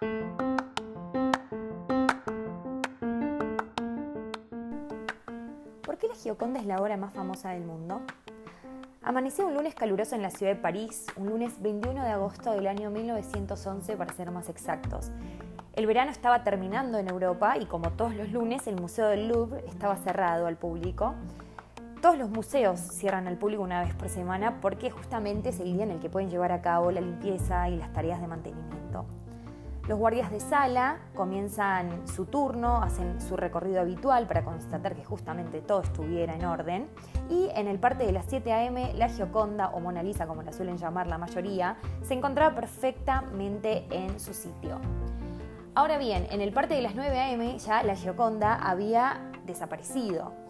¿Por qué la Gioconda es la obra más famosa del mundo? Amaneció un lunes caluroso en la ciudad de París, un lunes 21 de agosto del año 1911 para ser más exactos. El verano estaba terminando en Europa y como todos los lunes el Museo del Louvre estaba cerrado al público. Todos los museos cierran al público una vez por semana porque justamente es el día en el que pueden llevar a cabo la limpieza y las tareas de mantenimiento. Los guardias de sala comienzan su turno, hacen su recorrido habitual para constatar que justamente todo estuviera en orden. Y en el parte de las 7 a.m., la Gioconda, o Mona Lisa como la suelen llamar la mayoría, se encontraba perfectamente en su sitio. Ahora bien, en el parte de las 9 a.m. ya la Gioconda había desaparecido.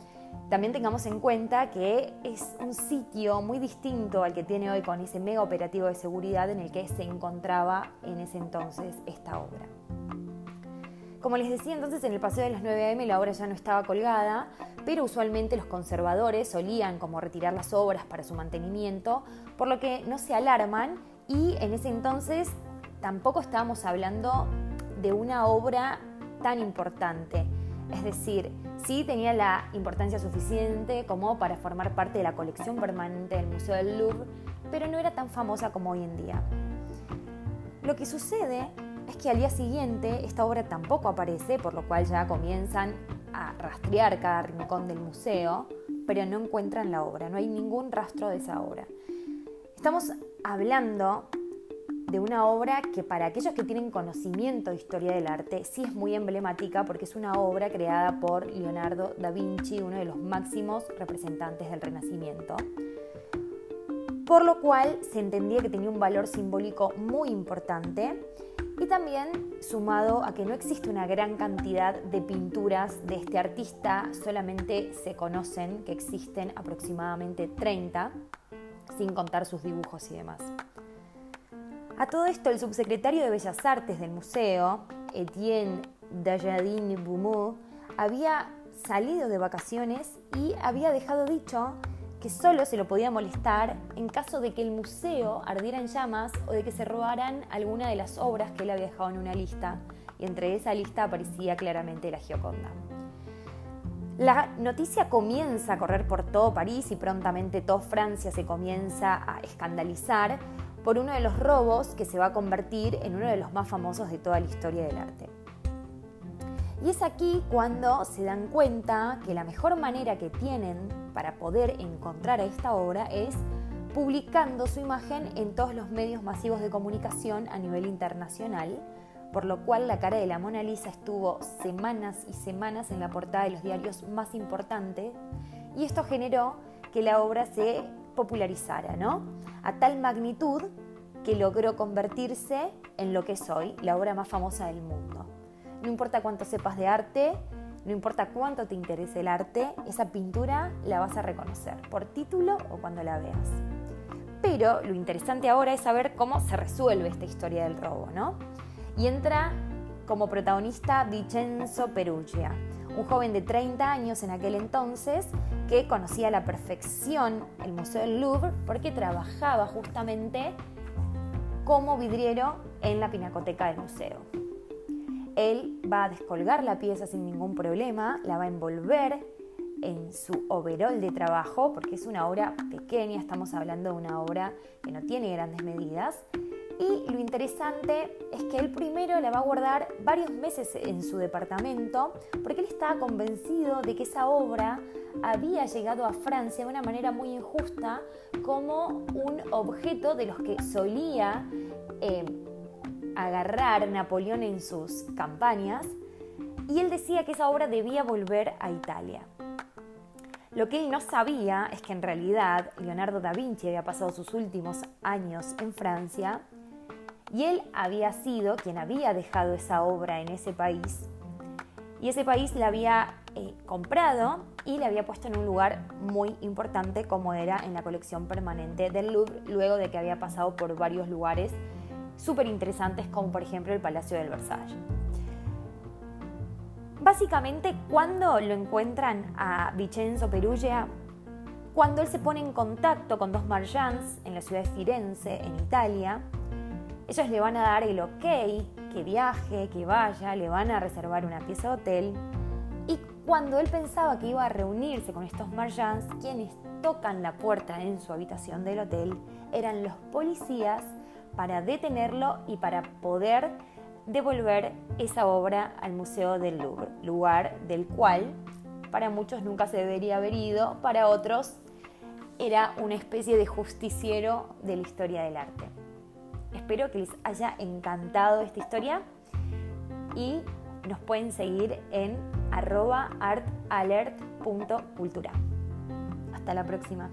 También tengamos en cuenta que es un sitio muy distinto al que tiene hoy con ese mega operativo de seguridad en el que se encontraba en ese entonces esta obra. Como les decía entonces, en el paseo de las 9 am la obra ya no estaba colgada, pero usualmente los conservadores solían como retirar las obras para su mantenimiento, por lo que no se alarman y en ese entonces tampoco estábamos hablando de una obra tan importante. Es decir, sí tenía la importancia suficiente como para formar parte de la colección permanente del Museo del Louvre, pero no era tan famosa como hoy en día. Lo que sucede es que al día siguiente esta obra tampoco aparece, por lo cual ya comienzan a rastrear cada rincón del museo, pero no encuentran la obra, no hay ningún rastro de esa obra. Estamos hablando de una obra que para aquellos que tienen conocimiento de historia del arte sí es muy emblemática porque es una obra creada por Leonardo da Vinci, uno de los máximos representantes del Renacimiento, por lo cual se entendía que tenía un valor simbólico muy importante y también sumado a que no existe una gran cantidad de pinturas de este artista, solamente se conocen que existen aproximadamente 30, sin contar sus dibujos y demás. A todo esto, el subsecretario de Bellas Artes del museo, Etienne Dajardin Boumou, había salido de vacaciones y había dejado dicho que solo se lo podía molestar en caso de que el museo ardiera en llamas o de que se robaran alguna de las obras que él había dejado en una lista, y entre esa lista aparecía claramente la Gioconda. La noticia comienza a correr por todo París y prontamente toda Francia se comienza a escandalizar por uno de los robos que se va a convertir en uno de los más famosos de toda la historia del arte. Y es aquí cuando se dan cuenta que la mejor manera que tienen para poder encontrar a esta obra es publicando su imagen en todos los medios masivos de comunicación a nivel internacional, por lo cual la cara de la Mona Lisa estuvo semanas y semanas en la portada de los diarios más importantes y esto generó que la obra se popularizara, ¿no? A tal magnitud que logró convertirse en lo que es hoy, la obra más famosa del mundo. No importa cuánto sepas de arte, no importa cuánto te interese el arte, esa pintura la vas a reconocer, por título o cuando la veas. Pero lo interesante ahora es saber cómo se resuelve esta historia del robo, ¿no? Y entra como protagonista Vincenzo Perugia, un joven de 30 años en aquel entonces que conocía a la perfección el Museo del Louvre porque trabajaba justamente como vidriero en la pinacoteca del museo. Él va a descolgar la pieza sin ningún problema, la va a envolver en su overol de trabajo, porque es una obra pequeña, estamos hablando de una obra que no tiene grandes medidas, y lo interesante es que él primero la va a guardar varios meses en su departamento porque él estaba convencido de que esa obra había llegado a Francia de una manera muy injusta como un objeto de los que solía eh, agarrar Napoleón en sus campañas y él decía que esa obra debía volver a Italia. Lo que él no sabía es que en realidad Leonardo da Vinci había pasado sus últimos años en Francia y él había sido quien había dejado esa obra en ese país. Y ese país la había eh, comprado y la había puesto en un lugar muy importante como era en la colección permanente del Louvre, luego de que había pasado por varios lugares súper interesantes como por ejemplo el Palacio del Versalles. Básicamente, cuando lo encuentran a Vincenzo Perugia, cuando él se pone en contacto con dos marchands en la ciudad de Firenze, en Italia, Ellos le van a dar el ok, que viaje, que vaya, le van a reservar una pieza de hotel. Y cuando él pensaba que iba a reunirse con estos marjands, quienes tocan la puerta en su habitación del hotel eran los policías para detenerlo y para poder devolver esa obra al Museo del Louvre, lugar del cual para muchos nunca se debería haber ido, para otros era una especie de justiciero de la historia del arte. Espero que les haya encantado esta historia y nos pueden seguir en arroba artalert.cultura. Hasta la próxima.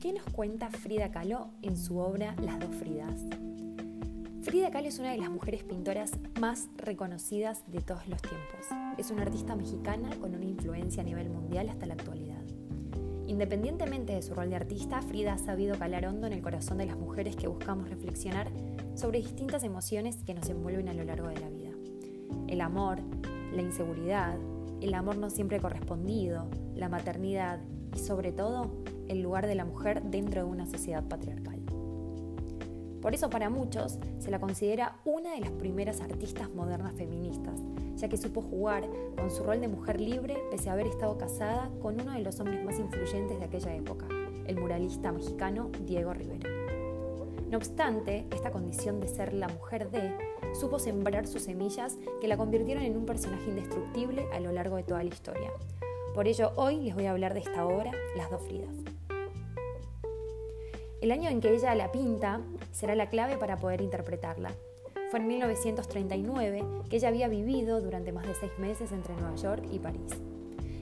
¿Qué nos cuenta Frida Kahlo en su obra Las dos Fridas? Frida Kahlo es una de las mujeres pintoras más reconocidas de todos los tiempos. Es una artista mexicana con una influencia a nivel mundial hasta la actualidad. Independientemente de su rol de artista, Frida ha sabido calar hondo en el corazón de las mujeres que buscamos reflexionar sobre distintas emociones que nos envuelven a lo largo de la vida. El amor, la inseguridad, el amor no siempre correspondido, la maternidad y sobre todo el lugar de la mujer dentro de una sociedad patriarcal. Por eso para muchos se la considera una de las primeras artistas modernas feministas, ya que supo jugar con su rol de mujer libre pese a haber estado casada con uno de los hombres más influyentes de aquella época, el muralista mexicano Diego Rivera. No obstante, esta condición de ser la mujer de supo sembrar sus semillas que la convirtieron en un personaje indestructible a lo largo de toda la historia. Por ello, hoy les voy a hablar de esta obra, Las dos Fridas. El año en que ella la pinta será la clave para poder interpretarla. Fue en 1939 que ella había vivido durante más de seis meses entre Nueva York y París,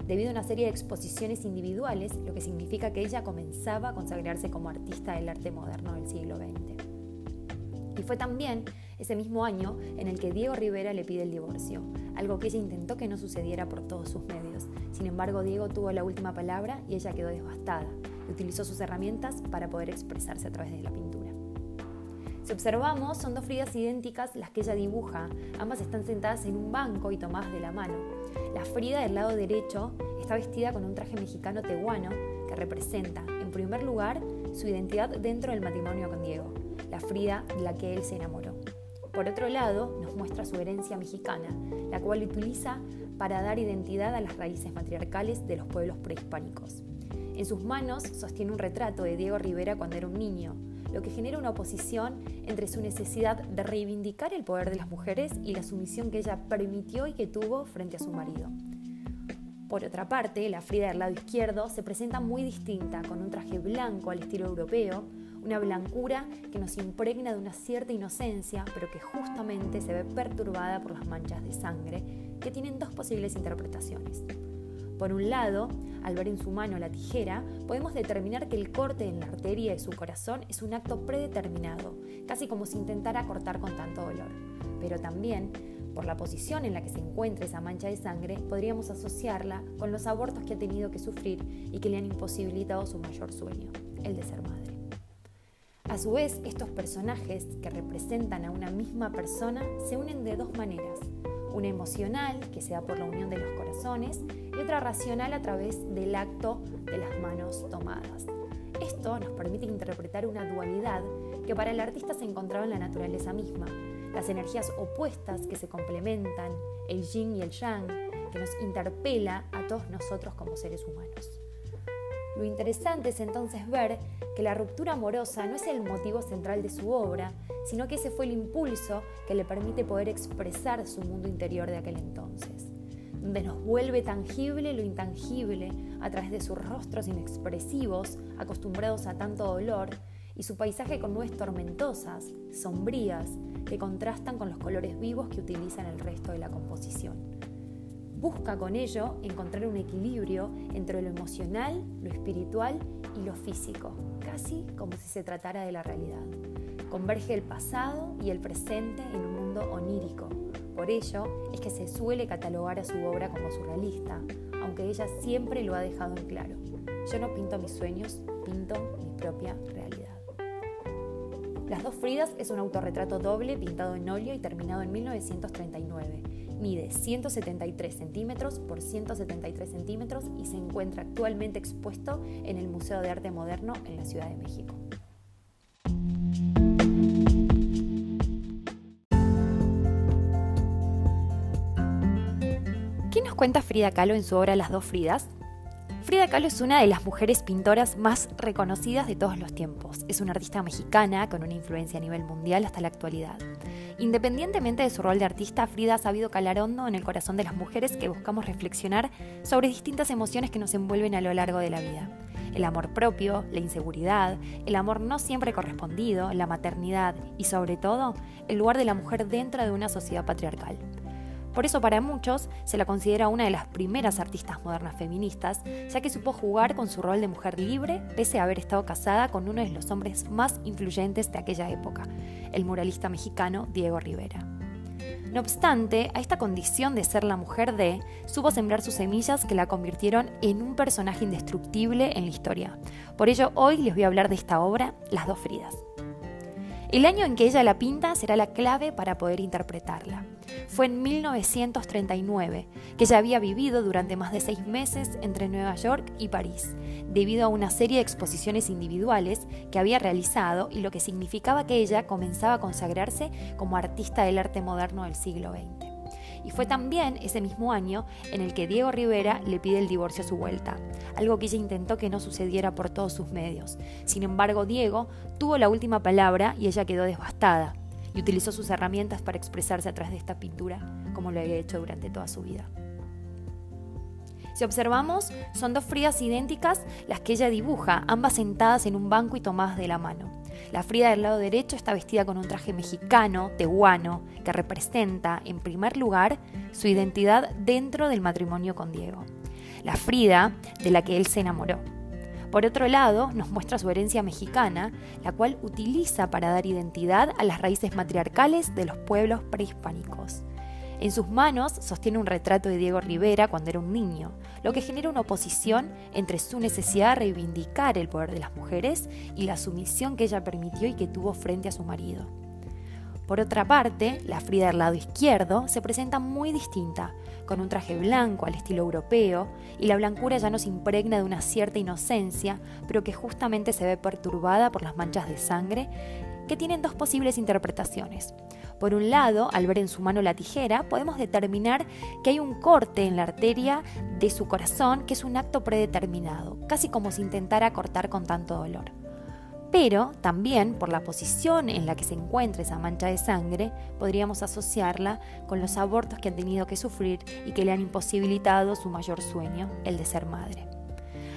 debido a una serie de exposiciones individuales, lo que significa que ella comenzaba a consagrarse como artista del arte moderno del siglo XX. Y fue también ese mismo año en el que Diego Rivera le pide el divorcio, algo que ella intentó que no sucediera por todos sus medios. Sin embargo, Diego tuvo la última palabra y ella quedó devastada utilizó sus herramientas para poder expresarse a través de la pintura. Si observamos, son dos Fridas idénticas las que ella dibuja. Ambas están sentadas en un banco y tomadas de la mano. La Frida del lado derecho está vestida con un traje mexicano tehuano que representa, en primer lugar, su identidad dentro del matrimonio con Diego, la Frida de la que él se enamoró. Por otro lado, nos muestra su herencia mexicana, la cual utiliza para dar identidad a las raíces matriarcales de los pueblos prehispánicos. En sus manos sostiene un retrato de Diego Rivera cuando era un niño, lo que genera una oposición entre su necesidad de reivindicar el poder de las mujeres y la sumisión que ella permitió y que tuvo frente a su marido. Por otra parte, la Frida del lado izquierdo se presenta muy distinta, con un traje blanco al estilo europeo, una blancura que nos impregna de una cierta inocencia, pero que justamente se ve perturbada por las manchas de sangre, que tienen dos posibles interpretaciones. Por un lado, al ver en su mano la tijera, podemos determinar que el corte en la arteria de su corazón es un acto predeterminado, casi como si intentara cortar con tanto dolor. Pero también, por la posición en la que se encuentra esa mancha de sangre, podríamos asociarla con los abortos que ha tenido que sufrir y que le han imposibilitado su mayor sueño, el de ser madre. A su vez, estos personajes que representan a una misma persona se unen de dos maneras una emocional, que se da por la unión de los corazones, y otra racional a través del acto de las manos tomadas. Esto nos permite interpretar una dualidad que para el artista se encontraba en la naturaleza misma, las energías opuestas que se complementan, el yin y el yang, que nos interpela a todos nosotros como seres humanos. Lo interesante es entonces ver que la ruptura amorosa no es el motivo central de su obra, sino que ese fue el impulso que le permite poder expresar su mundo interior de aquel entonces, donde nos vuelve tangible lo intangible a través de sus rostros inexpresivos, acostumbrados a tanto dolor, y su paisaje con nubes tormentosas, sombrías, que contrastan con los colores vivos que utiliza en el resto de la composición. Busca con ello encontrar un equilibrio entre lo emocional, lo espiritual y lo físico, casi como si se tratara de la realidad. Converge el pasado y el presente en un mundo onírico. Por ello es que se suele catalogar a su obra como surrealista, aunque ella siempre lo ha dejado en claro. Yo no pinto mis sueños, pinto mi propia realidad. Las dos Fridas es un autorretrato doble pintado en óleo y terminado en 1939 Mide 173 centímetros por 173 centímetros y se encuentra actualmente expuesto en el Museo de Arte Moderno en la Ciudad de México. Cuenta Frida Kahlo en su obra Las dos Fridas? Frida Kahlo es una de las mujeres pintoras más reconocidas de todos los tiempos. Es una artista mexicana con una influencia a nivel mundial hasta la actualidad. Independientemente de su rol de artista, Frida ha sabido calar hondo en el corazón de las mujeres que buscamos reflexionar sobre distintas emociones que nos envuelven a lo largo de la vida. El amor propio, la inseguridad, el amor no siempre correspondido, la maternidad y sobre todo el lugar de la mujer dentro de una sociedad patriarcal. Por eso para muchos se la considera una de las primeras artistas modernas feministas, ya que supo jugar con su rol de mujer libre pese a haber estado casada con uno de los hombres más influyentes de aquella época, el muralista mexicano Diego Rivera. No obstante, a esta condición de ser la mujer de, supo sembrar sus semillas que la convirtieron en un personaje indestructible en la historia. Por ello, hoy les voy a hablar de esta obra, Las dos Fridas. El año en que ella la pinta será la clave para poder interpretarla. Fue en 1939, que ella había vivido durante más de seis meses entre Nueva York y París, debido a una serie de exposiciones individuales que había realizado y lo que significaba que ella comenzaba a consagrarse como artista del arte moderno del siglo XX y fue también ese mismo año en el que Diego Rivera le pide el divorcio a su vuelta, algo que ella intentó que no sucediera por todos sus medios. Sin embargo, Diego tuvo la última palabra y ella quedó devastada y utilizó sus herramientas para expresarse a través de esta pintura, como lo había hecho durante toda su vida. Si observamos, son dos frías idénticas las que ella dibuja, ambas sentadas en un banco y tomadas de la mano. La Frida del lado derecho está vestida con un traje mexicano, tehuano, que representa, en primer lugar, su identidad dentro del matrimonio con Diego. La Frida de la que él se enamoró. Por otro lado, nos muestra su herencia mexicana, la cual utiliza para dar identidad a las raíces matriarcales de los pueblos prehispánicos. En sus manos sostiene un retrato de Diego Rivera cuando era un niño, lo que genera una oposición entre su necesidad de reivindicar el poder de las mujeres y la sumisión que ella permitió y que tuvo frente a su marido. Por otra parte, la Frida del lado izquierdo se presenta muy distinta, con un traje blanco al estilo europeo, y la blancura ya nos impregna de una cierta inocencia, pero que justamente se ve perturbada por las manchas de sangre, que tienen dos posibles interpretaciones. Por un lado, al ver en su mano la tijera, podemos determinar que hay un corte en la arteria de su corazón que es un acto predeterminado, casi como si intentara cortar con tanto dolor. Pero también por la posición en la que se encuentra esa mancha de sangre, podríamos asociarla con los abortos que han tenido que sufrir y que le han imposibilitado su mayor sueño, el de ser madre.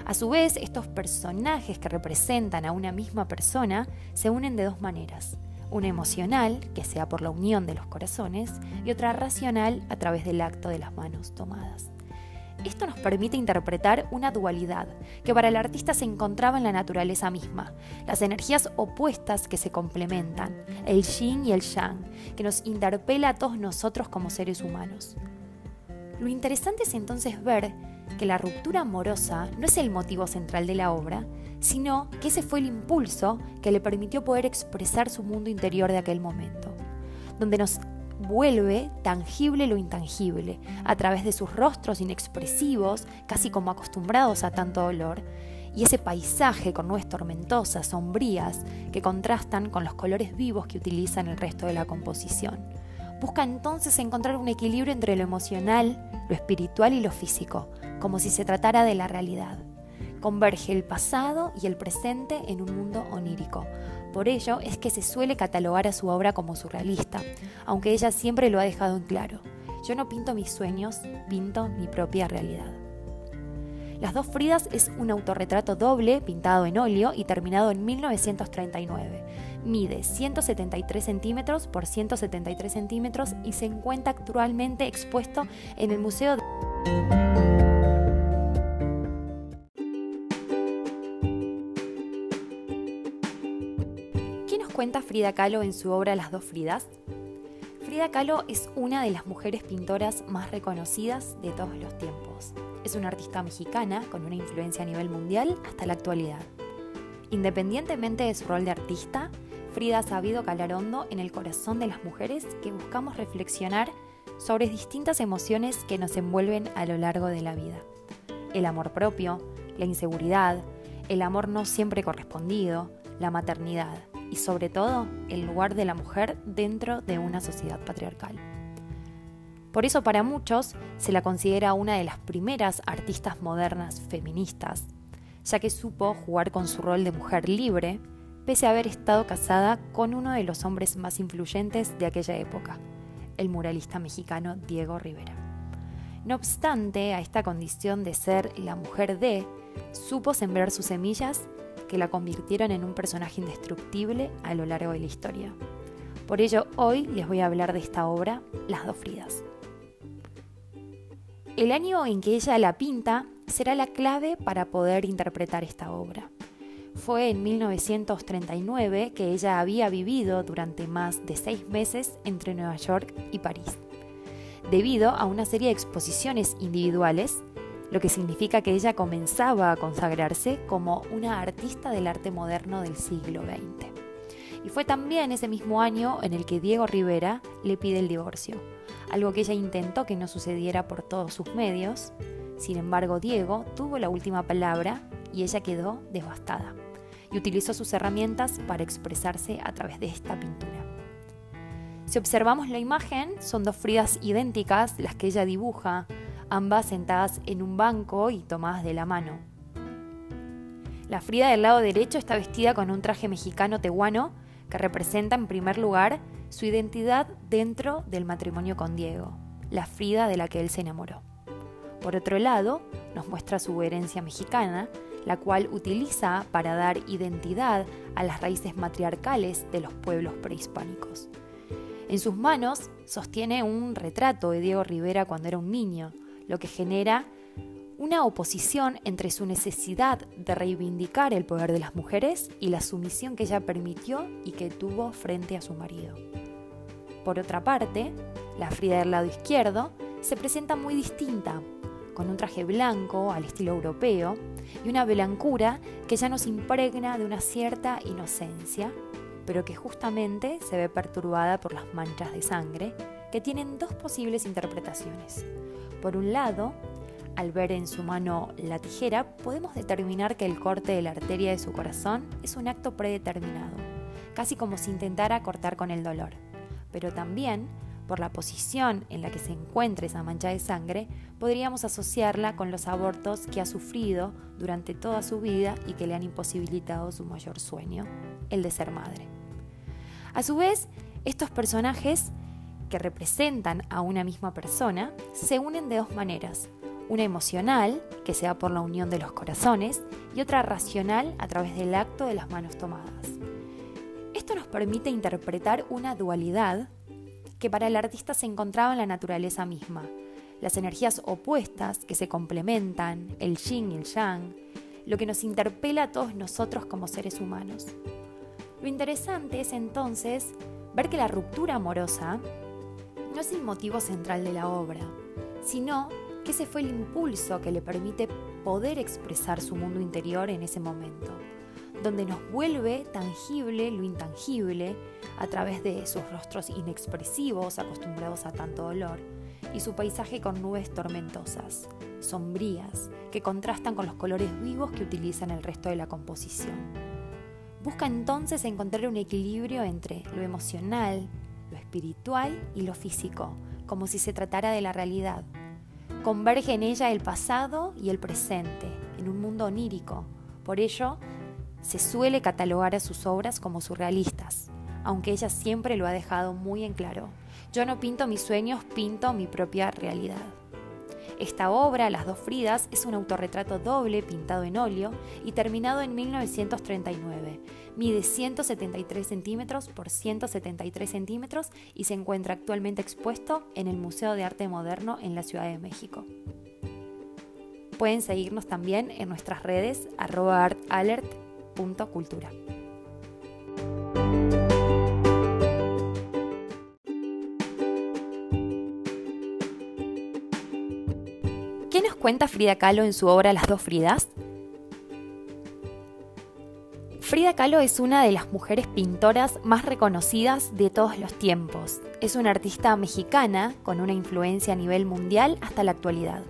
A su vez, estos personajes que representan a una misma persona se unen de dos maneras una emocional, que sea por la unión de los corazones, y otra racional a través del acto de las manos tomadas. Esto nos permite interpretar una dualidad que para el artista se encontraba en la naturaleza misma, las energías opuestas que se complementan, el yin y el yang, que nos interpela a todos nosotros como seres humanos. Lo interesante es entonces ver que la ruptura amorosa no es el motivo central de la obra, sino que ese fue el impulso que le permitió poder expresar su mundo interior de aquel momento, donde nos vuelve tangible lo intangible, a través de sus rostros inexpresivos, casi como acostumbrados a tanto dolor, y ese paisaje con nubes tormentosas, sombrías, que contrastan con los colores vivos que utiliza en el resto de la composición. Busca entonces encontrar un equilibrio entre lo emocional, lo espiritual y lo físico, como si se tratara de la realidad. Converge el pasado y el presente en un mundo onírico. Por ello es que se suele catalogar a su obra como surrealista, aunque ella siempre lo ha dejado en claro. Yo no pinto mis sueños, pinto mi propia realidad. Las dos Fridas es un autorretrato doble pintado en óleo y terminado en 1939. Mide 173 centímetros por 173 centímetros y se encuentra actualmente expuesto en el Museo de... cuenta Frida Kahlo en su obra Las dos Fridas? Frida Kahlo es una de las mujeres pintoras más reconocidas de todos los tiempos. Es una artista mexicana con una influencia a nivel mundial hasta la actualidad. Independientemente de su rol de artista, Frida ha sabido calar hondo en el corazón de las mujeres que buscamos reflexionar sobre distintas emociones que nos envuelven a lo largo de la vida. El amor propio, la inseguridad, el amor no siempre correspondido, la maternidad y sobre todo el lugar de la mujer dentro de una sociedad patriarcal. Por eso para muchos se la considera una de las primeras artistas modernas feministas, ya que supo jugar con su rol de mujer libre, pese a haber estado casada con uno de los hombres más influyentes de aquella época, el muralista mexicano Diego Rivera. No obstante a esta condición de ser la mujer de, supo sembrar sus semillas que la convirtieron en un personaje indestructible a lo largo de la historia. Por ello, hoy les voy a hablar de esta obra, Las dos Fridas. El año en que ella la pinta será la clave para poder interpretar esta obra. Fue en 1939 que ella había vivido durante más de seis meses entre Nueva York y París, debido a una serie de exposiciones individuales, lo que significa que ella comenzaba a consagrarse como una artista del arte moderno del siglo XX. Y fue también ese mismo año en el que Diego Rivera le pide el divorcio algo que ella intentó que no sucediera por todos sus medios. Sin embargo, Diego tuvo la última palabra y ella quedó devastada y utilizó sus herramientas para expresarse a través de esta pintura. Si observamos la imagen, son dos Fridas idénticas las que ella dibuja, ambas sentadas en un banco y tomadas de la mano. La Frida del lado derecho está vestida con un traje mexicano tehuano que representa en primer lugar su identidad dentro del matrimonio con Diego, la Frida de la que él se enamoró. Por otro lado, nos muestra su herencia mexicana, la cual utiliza para dar identidad a las raíces matriarcales de los pueblos prehispánicos. En sus manos sostiene un retrato de Diego Rivera cuando era un niño, lo que genera una oposición entre su necesidad de reivindicar el poder de las mujeres y la sumisión que ella permitió y que tuvo frente a su marido. Por otra parte, la Frida del lado izquierdo se presenta muy distinta, con un traje blanco al estilo europeo y una blancura que ya nos impregna de una cierta inocencia, pero que justamente se ve perturbada por las manchas de sangre, que tienen dos posibles interpretaciones. Por un lado, al ver en su mano la tijera, podemos determinar que el corte de la arteria de su corazón es un acto predeterminado, casi como si intentara cortar con el dolor. Pero también, por la posición en la que se encuentra esa mancha de sangre, podríamos asociarla con los abortos que ha sufrido durante toda su vida y que le han imposibilitado su mayor sueño, el de ser madre. A su vez, estos personajes que representan a una misma persona se unen de dos maneras una emocional, que sea por la unión de los corazones, y otra racional a través del acto de las manos tomadas. Esto nos permite interpretar una dualidad que para el artista se encontraba en la naturaleza misma, las energías opuestas que se complementan, el yin y el yang, lo que nos interpela a todos nosotros como seres humanos. Lo interesante es entonces ver que la ruptura amorosa no es el motivo central de la obra, sino que ese fue el impulso que le permite poder expresar su mundo interior en ese momento, donde nos vuelve tangible lo intangible a través de sus rostros inexpresivos acostumbrados a tanto dolor y su paisaje con nubes tormentosas, sombrías, que contrastan con los colores vivos que utiliza en el resto de la composición. Busca entonces encontrar un equilibrio entre lo emocional, espiritual y lo físico, como si se tratara de la realidad, Converge en ella el pasado y el presente, en un mundo onírico. Por ello, se suele catalogar a sus obras como surrealistas, aunque ella siempre lo ha dejado muy en claro. Yo no pinto mis sueños, pinto mi propia realidad. Esta obra, Las dos Fridas, es un autorretrato doble pintado en óleo y terminado en 1939. Mide 173 centímetros por 173 centímetros y se encuentra actualmente expuesto en el Museo de Arte Moderno en la Ciudad de México. Pueden seguirnos también en nuestras redes artalert.cultura. cuenta Frida Kahlo en su obra Las dos Fridas? Frida Kahlo es una de las mujeres pintoras más reconocidas de todos los tiempos. Es una artista mexicana con una influencia a nivel mundial hasta la actualidad.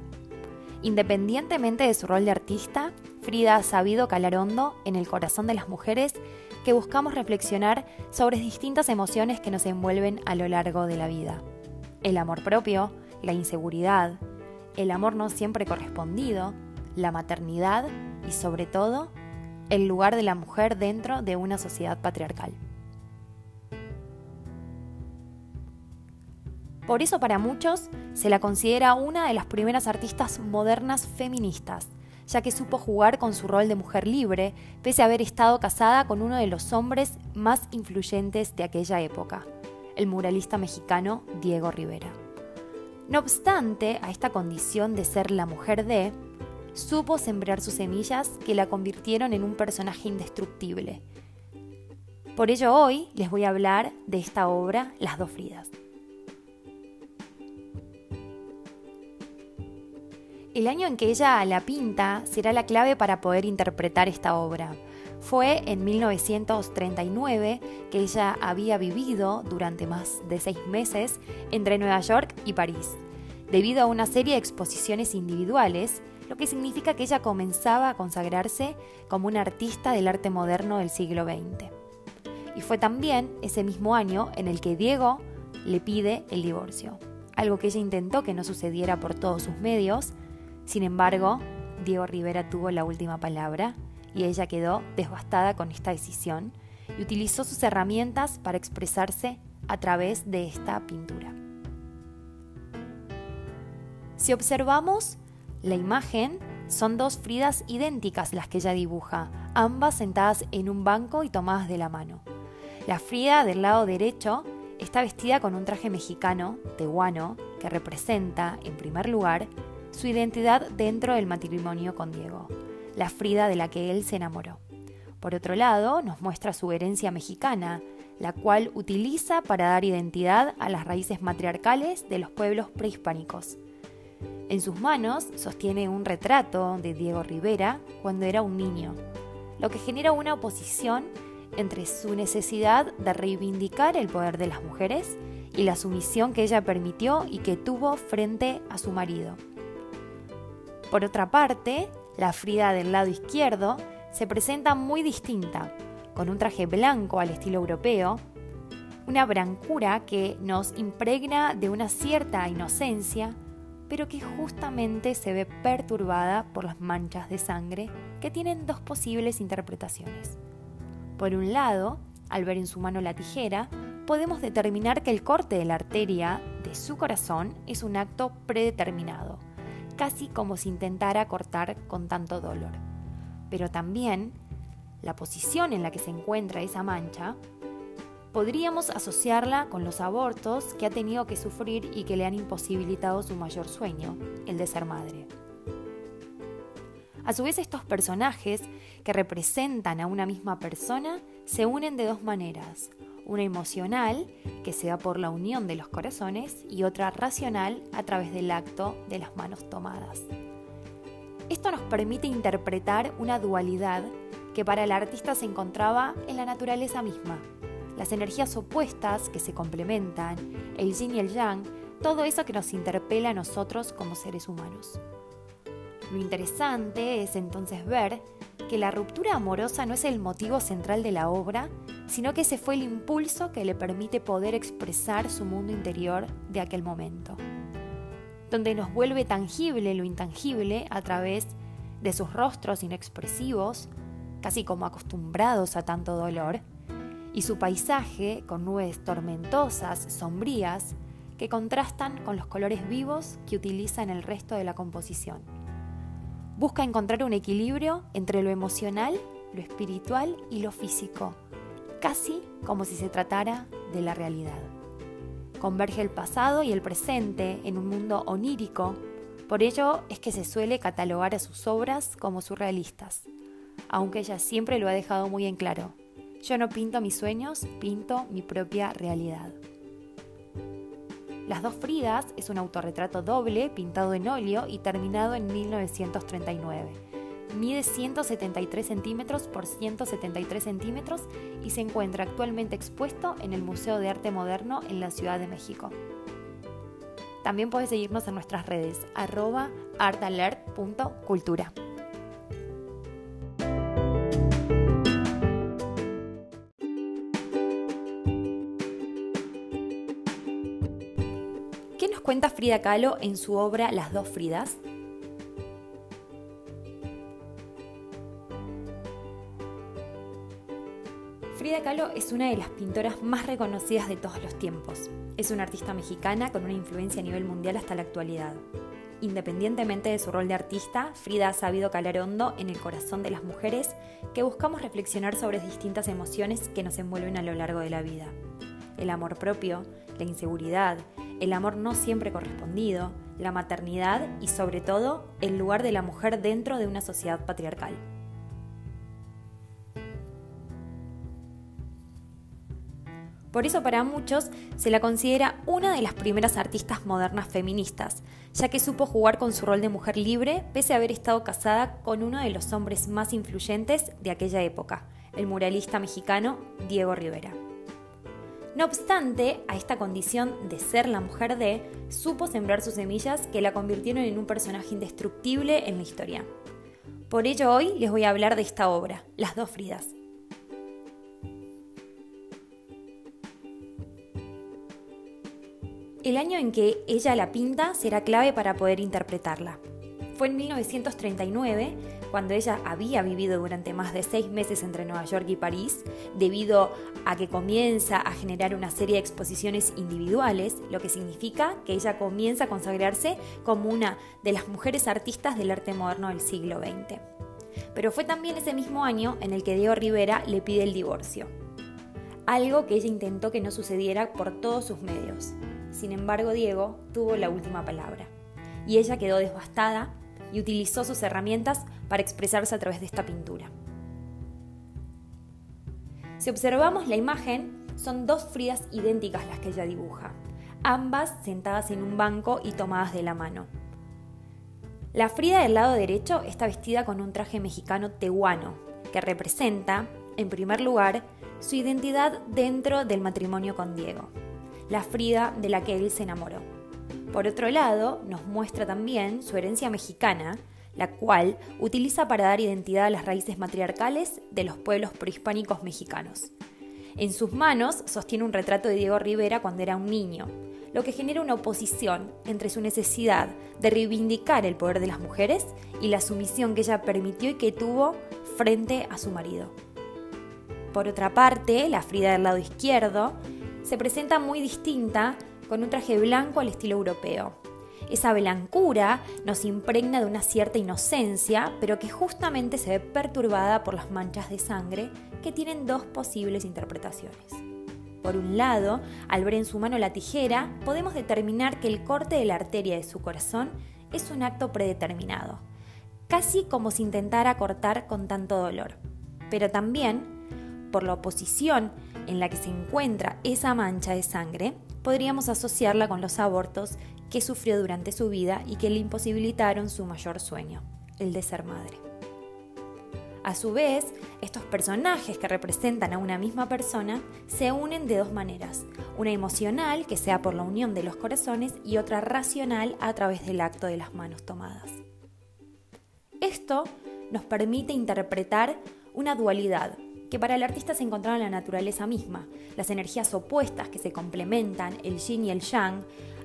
Independientemente de su rol de artista, Frida ha sabido calar hondo en el corazón de las mujeres que buscamos reflexionar sobre distintas emociones que nos envuelven a lo largo de la vida. El amor propio, la inseguridad, el amor no siempre correspondido, la maternidad y sobre todo el lugar de la mujer dentro de una sociedad patriarcal. Por eso para muchos se la considera una de las primeras artistas modernas feministas, ya que supo jugar con su rol de mujer libre, pese a haber estado casada con uno de los hombres más influyentes de aquella época, el muralista mexicano Diego Rivera. No obstante, a esta condición de ser la mujer de, supo sembrar sus semillas que la convirtieron en un personaje indestructible. Por ello hoy les voy a hablar de esta obra, Las dos Fridas. El año en que ella la pinta será la clave para poder interpretar esta obra. Fue en 1939 que ella había vivido durante más de seis meses entre Nueva York y París, debido a una serie de exposiciones individuales lo que significa que ella comenzaba a consagrarse como una artista del arte moderno del siglo XX. Y fue también ese mismo año en el que Diego le pide el divorcio, algo que ella intentó que no sucediera por todos sus medios, sin embargo, Diego Rivera tuvo la última palabra y ella quedó devastada con esta decisión y utilizó sus herramientas para expresarse a través de esta pintura. Si observamos la imagen son dos Fridas idénticas las que ella dibuja, ambas sentadas en un banco y tomadas de la mano. La Frida del lado derecho está vestida con un traje mexicano, tehuano, que representa, en primer lugar, su identidad dentro del matrimonio con Diego, la Frida de la que él se enamoró. Por otro lado, nos muestra su herencia mexicana, la cual utiliza para dar identidad a las raíces matriarcales de los pueblos prehispánicos. En sus manos sostiene un retrato de Diego Rivera cuando era un niño, lo que genera una oposición entre su necesidad de reivindicar el poder de las mujeres y la sumisión que ella permitió y que tuvo frente a su marido. Por otra parte, la Frida del lado izquierdo se presenta muy distinta, con un traje blanco al estilo europeo, una brancura que nos impregna de una cierta inocencia, pero que justamente se ve perturbada por las manchas de sangre que tienen dos posibles interpretaciones. Por un lado, al ver en su mano la tijera, podemos determinar que el corte de la arteria de su corazón es un acto predeterminado, casi como si intentara cortar con tanto dolor. Pero también, la posición en la que se encuentra esa mancha podríamos asociarla con los abortos que ha tenido que sufrir y que le han imposibilitado su mayor sueño, el de ser madre. A su vez, estos personajes, que representan a una misma persona, se unen de dos maneras. Una emocional, que se da por la unión de los corazones, y otra racional, a través del acto de las manos tomadas. Esto nos permite interpretar una dualidad que para el artista se encontraba en la naturaleza misma, las energías opuestas que se complementan, el yin y el yang, todo eso que nos interpela a nosotros como seres humanos. Lo interesante es entonces ver que la ruptura amorosa no es el motivo central de la obra, sino que ese fue el impulso que le permite poder expresar su mundo interior de aquel momento, donde nos vuelve tangible lo intangible a través de sus rostros inexpresivos, casi como acostumbrados a tanto dolor, y su paisaje con nubes tormentosas, sombrías, que contrastan con los colores vivos que utiliza en el resto de la composición. Busca encontrar un equilibrio entre lo emocional, lo espiritual y lo físico, casi como si se tratara de la realidad. Converge el pasado y el presente en un mundo onírico, por ello es que se suele catalogar a sus obras como surrealistas, aunque ella siempre lo ha dejado muy en claro. Yo no pinto mis sueños, pinto mi propia realidad. Las dos Fridas es un autorretrato doble pintado en óleo y terminado en 1939. Mide 173 centímetros por 173 centímetros y se encuentra actualmente expuesto en el Museo de Arte Moderno en la Ciudad de México. También puedes seguirnos en nuestras redes arroba artalert.cultura. ¿Qué nos cuenta Frida Kahlo en su obra Las dos Fridas? Frida Kahlo es una de las pintoras más reconocidas de todos los tiempos. Es una artista mexicana con una influencia a nivel mundial hasta la actualidad. Independientemente de su rol de artista, Frida ha sabido calar hondo en el corazón de las mujeres que buscamos reflexionar sobre distintas emociones que nos envuelven a lo largo de la vida. El amor propio, la inseguridad, el amor no siempre correspondido, la maternidad y sobre todo el lugar de la mujer dentro de una sociedad patriarcal. Por eso para muchos se la considera una de las primeras artistas modernas feministas, ya que supo jugar con su rol de mujer libre pese a haber estado casada con uno de los hombres más influyentes de aquella época, el muralista mexicano Diego Rivera. No obstante, a esta condición de ser la mujer de, supo sembrar sus semillas que la convirtieron en un personaje indestructible en la historia. Por ello hoy les voy a hablar de esta obra, Las dos Fridas. El año en que ella la pinta será clave para poder interpretarla. Fue en 1939, cuando ella había vivido durante más de seis meses entre Nueva York y París, debido a que comienza a generar una serie de exposiciones individuales, lo que significa que ella comienza a consagrarse como una de las mujeres artistas del arte moderno del siglo XX. Pero fue también ese mismo año en el que Diego Rivera le pide el divorcio, algo que ella intentó que no sucediera por todos sus medios. Sin embargo, Diego tuvo la última palabra y ella quedó devastada y utilizó sus herramientas para expresarse a través de esta pintura. Si observamos la imagen, son dos Fridas idénticas las que ella dibuja, ambas sentadas en un banco y tomadas de la mano. La Frida del lado derecho está vestida con un traje mexicano tehuano, que representa, en primer lugar, su identidad dentro del matrimonio con Diego la Frida de la que él se enamoró. Por otro lado, nos muestra también su herencia mexicana, la cual utiliza para dar identidad a las raíces matriarcales de los pueblos prehispánicos mexicanos. En sus manos sostiene un retrato de Diego Rivera cuando era un niño, lo que genera una oposición entre su necesidad de reivindicar el poder de las mujeres y la sumisión que ella permitió y que tuvo frente a su marido. Por otra parte, la Frida del lado izquierdo se presenta muy distinta con un traje blanco al estilo europeo. Esa blancura nos impregna de una cierta inocencia, pero que justamente se ve perturbada por las manchas de sangre que tienen dos posibles interpretaciones. Por un lado, al ver en su mano la tijera, podemos determinar que el corte de la arteria de su corazón es un acto predeterminado, casi como si intentara cortar con tanto dolor. Pero también, por la oposición en la que se encuentra esa mancha de sangre, podríamos asociarla con los abortos que sufrió durante su vida y que le imposibilitaron su mayor sueño, el de ser madre. A su vez, estos personajes que representan a una misma persona se unen de dos maneras, una emocional, que sea por la unión de los corazones, y otra racional a través del acto de las manos tomadas. Esto nos permite interpretar una dualidad, que para el artista se encontraba en la naturaleza misma, las energías opuestas que se complementan, el yin y el yang,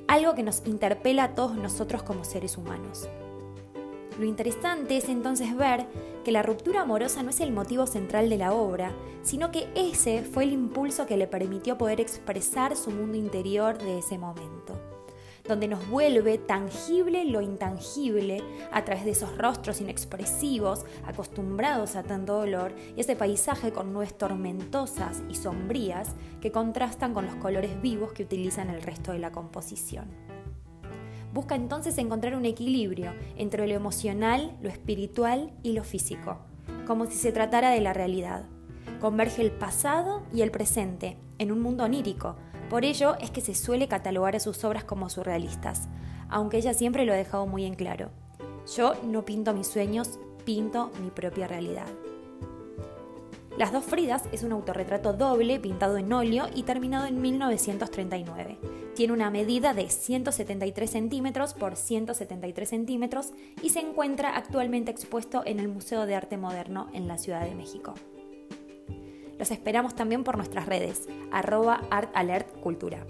algo que nos interpela a todos nosotros como seres humanos. Lo interesante es entonces ver que la ruptura amorosa no es el motivo central de la obra, sino que ese fue el impulso que le permitió poder expresar su mundo interior de ese momento donde nos vuelve tangible lo intangible a través de esos rostros inexpresivos, acostumbrados a tanto dolor, y ese paisaje con nubes tormentosas y sombrías que contrastan con los colores vivos que utilizan el resto de la composición. Busca entonces encontrar un equilibrio entre lo emocional, lo espiritual y lo físico, como si se tratara de la realidad. Converge el pasado y el presente en un mundo onírico, por ello es que se suele catalogar a sus obras como surrealistas, aunque ella siempre lo ha dejado muy en claro. Yo no pinto mis sueños, pinto mi propia realidad. Las dos Fridas es un autorretrato doble pintado en óleo y terminado en 1939. Tiene una medida de 173 centímetros por 173 centímetros y se encuentra actualmente expuesto en el Museo de Arte Moderno en la Ciudad de México. Los esperamos también por nuestras redes, arroba artalertcultura.